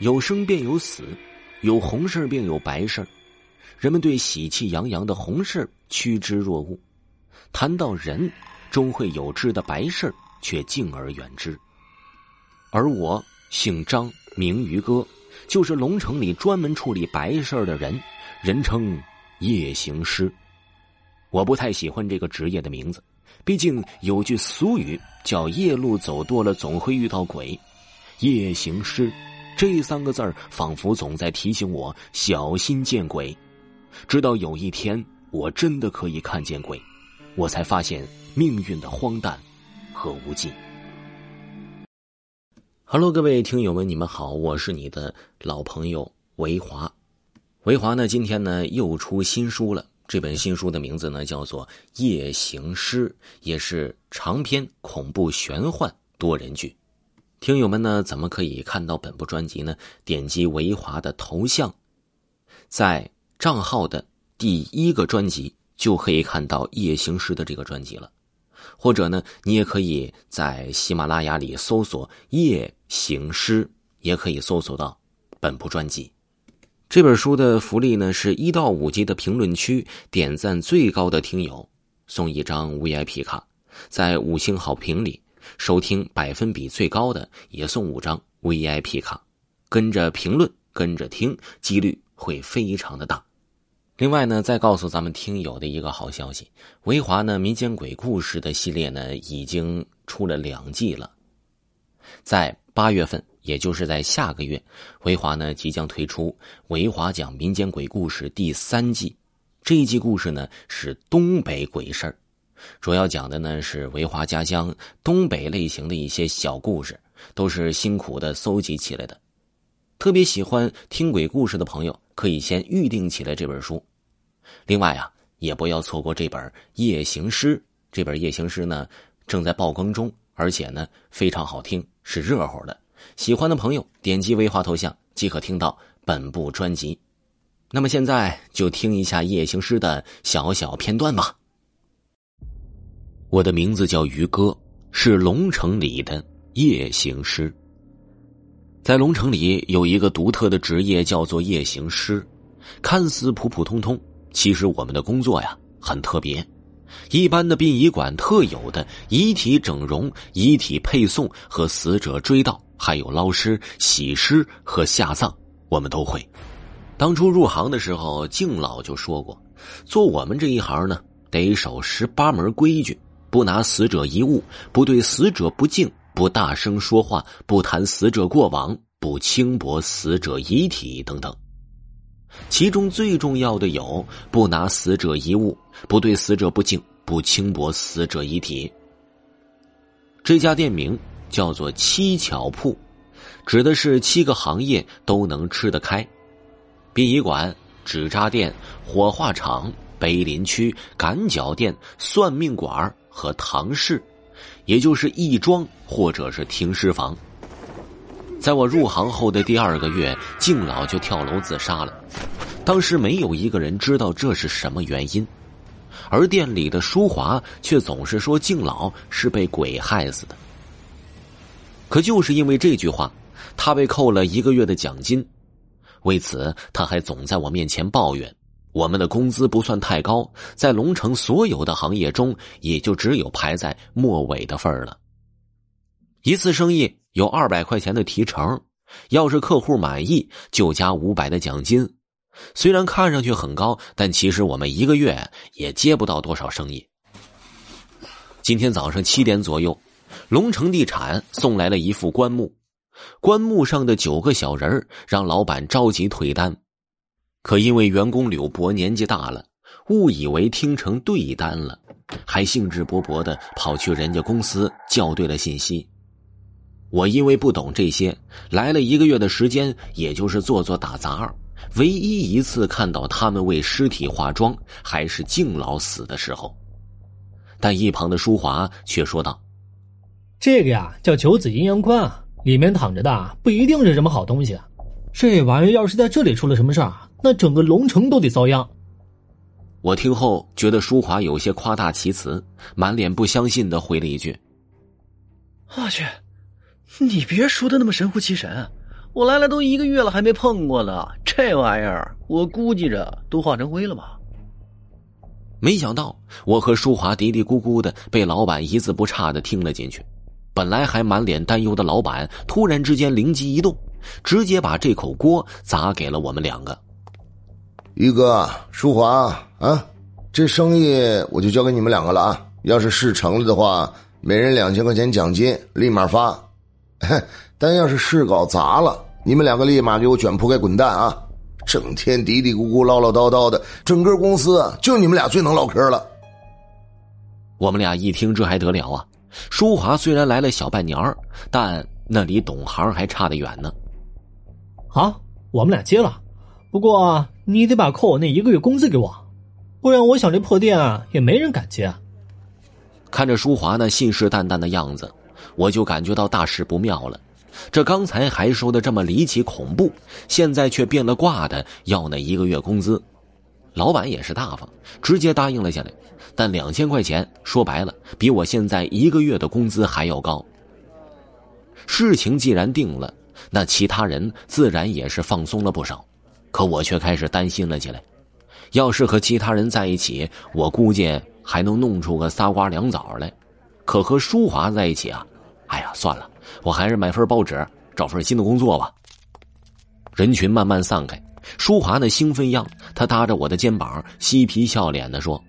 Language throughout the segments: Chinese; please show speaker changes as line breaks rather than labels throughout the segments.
有生便有死，有红事便有白事人们对喜气洋洋的红事趋之若鹜，谈到人终会有之的白事却敬而远之。而我姓张，名于哥，就是龙城里专门处理白事的人，人称夜行师。我不太喜欢这个职业的名字，毕竟有句俗语叫“夜路走多了总会遇到鬼”，夜行师。这三个字儿仿佛总在提醒我小心见鬼，直到有一天我真的可以看见鬼，我才发现命运的荒诞和无尽。Hello，各位听友们，你们好，我是你的老朋友维华。维华呢，今天呢又出新书了，这本新书的名字呢叫做《夜行诗》，也是长篇恐怖玄幻多人剧。听友们呢，怎么可以看到本部专辑呢？点击维华的头像，在账号的第一个专辑就可以看到《夜行诗》的这个专辑了。或者呢，你也可以在喜马拉雅里搜索《夜行诗》，也可以搜索到本部专辑。这本书的福利呢，是一到五级的评论区点赞最高的听友送一张 VIP 卡，在五星好评里。收听百分比最高的也送五张 VIP 卡，跟着评论跟着听，几率会非常的大。另外呢，再告诉咱们听友的一个好消息：维华呢民间鬼故事的系列呢已经出了两季了，在八月份，也就是在下个月，维华呢即将推出维华讲民间鬼故事第三季。这一季故事呢是东北鬼事儿。主要讲的呢是维华家乡东北类型的一些小故事，都是辛苦的搜集起来的。特别喜欢听鬼故事的朋友，可以先预定起来这本书。另外啊，也不要错过这本《夜行诗》。这本《夜行诗》呢正在爆更中，而且呢非常好听，是热乎的。喜欢的朋友点击维华头像即可听到本部专辑。那么现在就听一下《夜行诗》的小小片段吧。我的名字叫于哥，是龙城里的夜行师。在龙城里有一个独特的职业，叫做夜行师。看似普普通通，其实我们的工作呀很特别。一般的殡仪馆特有的遗体整容、遗体配送和死者追悼，还有捞尸、洗尸和下葬，我们都会。当初入行的时候，敬老就说过，做我们这一行呢，得守十八门规矩。不拿死者遗物，不对死者不敬，不大声说话，不谈死者过往，不轻薄死者遗体等等。其中最重要的有：不拿死者遗物，不对死者不敬，不轻薄死者遗体。这家店名叫做“七巧铺”，指的是七个行业都能吃得开：殡仪馆、纸扎店、火化厂、碑林区、赶脚店、算命馆和唐室，也就是义庄或者是停尸房。在我入行后的第二个月，敬老就跳楼自杀了。当时没有一个人知道这是什么原因，而店里的淑华却总是说敬老是被鬼害死的。可就是因为这句话，他被扣了一个月的奖金。为此，他还总在我面前抱怨。我们的工资不算太高，在龙城所有的行业中，也就只有排在末尾的份儿了。一次生意有二百块钱的提成，要是客户满意，就加五百的奖金。虽然看上去很高，但其实我们一个月也接不到多少生意。今天早上七点左右，龙城地产送来了一副棺木，棺木上的九个小人让老板着急退单。可因为员工柳博年纪大了，误以为听成对单了，还兴致勃勃的跑去人家公司校对了信息。我因为不懂这些，来了一个月的时间，也就是做做打杂唯一一次看到他们为尸体化妆，还是敬老死的时候。但一旁的淑华却说道：“
这个呀，叫九子阴阳棺啊，里面躺着的不一定是什么好东西啊。这玩意儿要是在这里出了什么事儿？”那整个龙城都得遭殃。
我听后觉得舒华有些夸大其词，满脸不相信的回了一句：“
我去，你别说的那么神乎其神，我来了都一个月了，还没碰过呢。这玩意儿，我估计着都化成灰了吧。
没想到我和舒华嘀嘀咕咕的，被老板一字不差的听了进去。本来还满脸担忧的老板，突然之间灵机一动，直接把这口锅砸给了我们两个。
于哥，淑华啊，这生意我就交给你们两个了啊！要是事成了的话，每人两千块钱奖金，立马发。但要是事搞砸了，你们两个立马给我卷铺盖滚蛋啊！整天嘀嘀咕咕、唠唠叨叨的，整个公司就你们俩最能唠嗑了。
我们俩一听，这还得了啊！淑华虽然来了小半年但那离懂行还差得远呢。
好，我们俩接了，不过你得把扣我那一个月工资给我，不然我想这破店啊也没人敢接。
看着淑华那信誓旦旦的样子，我就感觉到大事不妙了。这刚才还说的这么离奇恐怖，现在却变了卦的要那一个月工资。老板也是大方，直接答应了下来。但两千块钱说白了，比我现在一个月的工资还要高。事情既然定了，那其他人自然也是放松了不少。可我却开始担心了起来。要是和其他人在一起，我估计还能弄出个仨瓜两枣来。可和淑华在一起啊，哎呀，算了，我还是买份报纸，找份新的工作吧。人群慢慢散开，淑华那兴奋样，她搭着我的肩膀，嬉皮笑脸的说。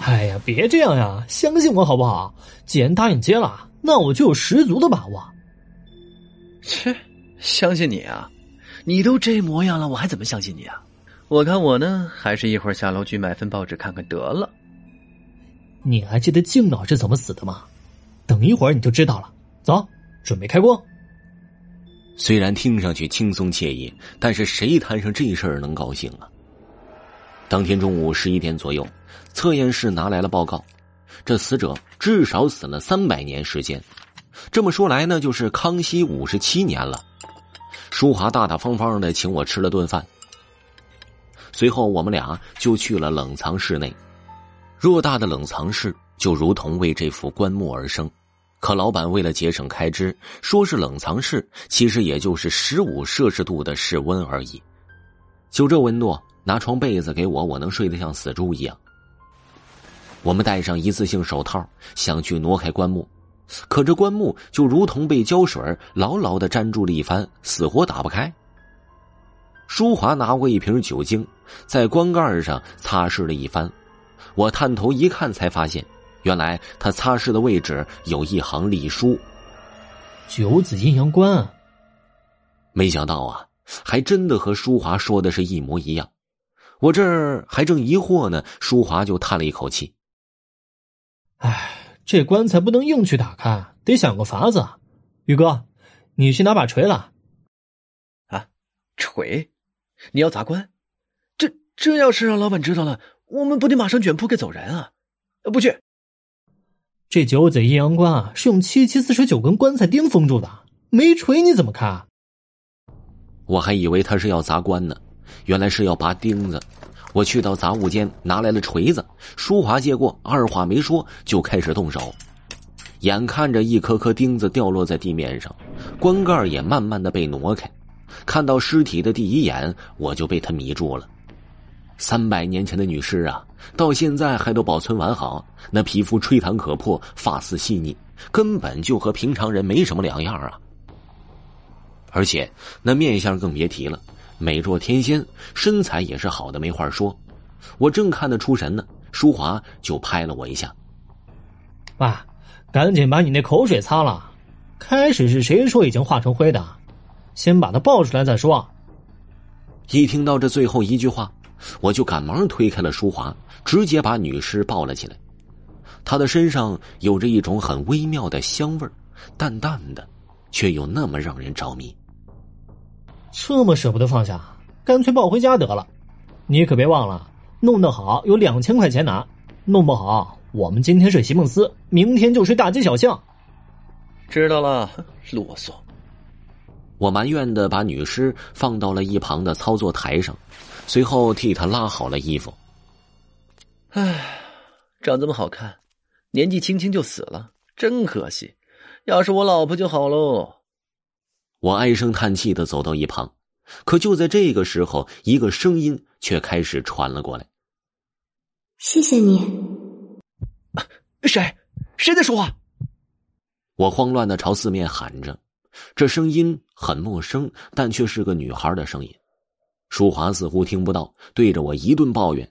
哎呀，别这样呀！相信我好不好？既然答应接了，那我就有十足的把握。
切，相信你啊！你都这模样了，我还怎么相信你啊？我看我呢，还是一会儿下楼去买份报纸看看得了。
你还记得静老是怎么死的吗？等一会儿你就知道了。走，准备开锅。
虽然听上去轻松惬意，但是谁摊上这事儿能高兴啊？当天中午十一点左右。测验室拿来了报告，这死者至少死了三百年时间。这么说来呢，就是康熙五十七年了。淑华大大方方的请我吃了顿饭，随后我们俩就去了冷藏室内。偌大的冷藏室就如同为这副棺木而生，可老板为了节省开支，说是冷藏室，其实也就是十五摄氏度的室温而已。就这温度，拿床被子给我，我能睡得像死猪一样。我们戴上一次性手套，想去挪开棺木，可这棺木就如同被胶水牢牢的粘住了一番，死活打不开。淑华拿过一瓶酒精，在棺盖上擦拭了一番，我探头一看，才发现，原来他擦拭的位置有一行隶书：“
九子阴阳关。”
没想到啊，还真的和淑华说的是一模一样。我这儿还正疑惑呢，淑华就叹了一口气。
唉，这棺材不能硬去打开，得想个法子。宇哥，你去拿把锤来。
啊，锤？你要砸棺？这这要是让老板知道了，我们不得马上卷铺盖走人啊！不去。
这九子阴阳棺啊，是用七七四十九根棺材钉封住的，没锤你怎么开？
我还以为他是要砸棺呢，原来是要拔钉子。我去到杂物间，拿来了锤子。淑华接过，二话没说就开始动手。眼看着一颗颗钉子掉落在地面上，棺盖也慢慢的被挪开。看到尸体的第一眼，我就被他迷住了。三百年前的女尸啊，到现在还都保存完好，那皮肤吹弹可破，发丝细腻，根本就和平常人没什么两样啊。而且那面相更别提了。美若天仙，身材也是好的没话说。我正看得出神呢，淑华就拍了我一下：“
爸，赶紧把你那口水擦了。开始是谁说已经化成灰的？先把他抱出来再说。”
一听到这最后一句话，我就赶忙推开了淑华，直接把女尸抱了起来。她的身上有着一种很微妙的香味淡淡的，却又那么让人着迷。
这么舍不得放下，干脆抱回家得了。你可别忘了，弄得好有两千块钱拿，弄不好我们今天睡席梦思，明天就睡大街小巷。
知道了，啰嗦。
我埋怨的把女尸放到了一旁的操作台上，随后替她拉好了衣服。
唉，长这么好看，年纪轻轻就死了，真可惜。要是我老婆就好喽。
我唉声叹气的走到一旁，可就在这个时候，一个声音却开始传了过来：“
谢谢你。”
谁？谁在说话？
我慌乱的朝四面喊着，这声音很陌生，但却是个女孩的声音。淑华似乎听不到，对着我一顿抱怨：“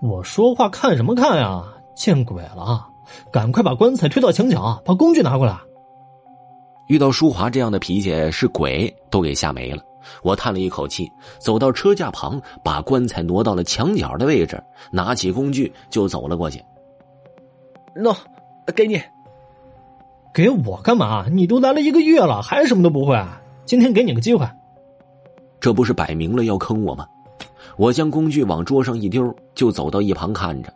我说话看什么看呀？见鬼了！赶快把棺材推到墙角，把工具拿过来。”
遇到淑华这样的脾气，是鬼都给吓没了。我叹了一口气，走到车架旁，把棺材挪到了墙角的位置，拿起工具就走了过去。
喏，给你。
给我干嘛？你都来了一个月了，还什么都不会？今天给你个机会。
这不是摆明了要坑我吗？我将工具往桌上一丢，就走到一旁看着。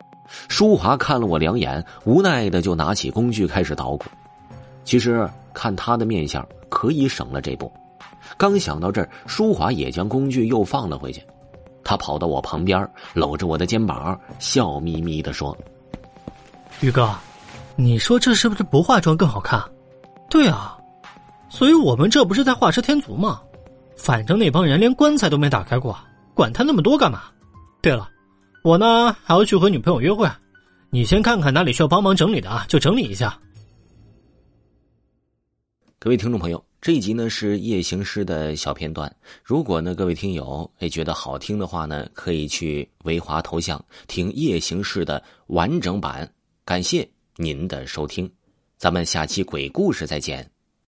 淑华看了我两眼，无奈的就拿起工具开始捣鼓。其实看他的面相，可以省了这步。刚想到这儿，淑华也将工具又放了回去。他跑到我旁边，搂着我的肩膀，笑眯眯的说：“
宇哥，你说这是不是不化妆更好看？对啊，所以我们这不是在画蛇添足吗？反正那帮人连棺材都没打开过，管他那么多干嘛？对了，我呢还要去和女朋友约会，你先看看哪里需要帮忙整理的啊，就整理一下。”
各位听众朋友，这一集呢是夜行诗的小片段。如果呢各位听友哎觉得好听的话呢，可以去维华头像听夜行诗的完整版。感谢您的收听，咱们下期鬼故事再见。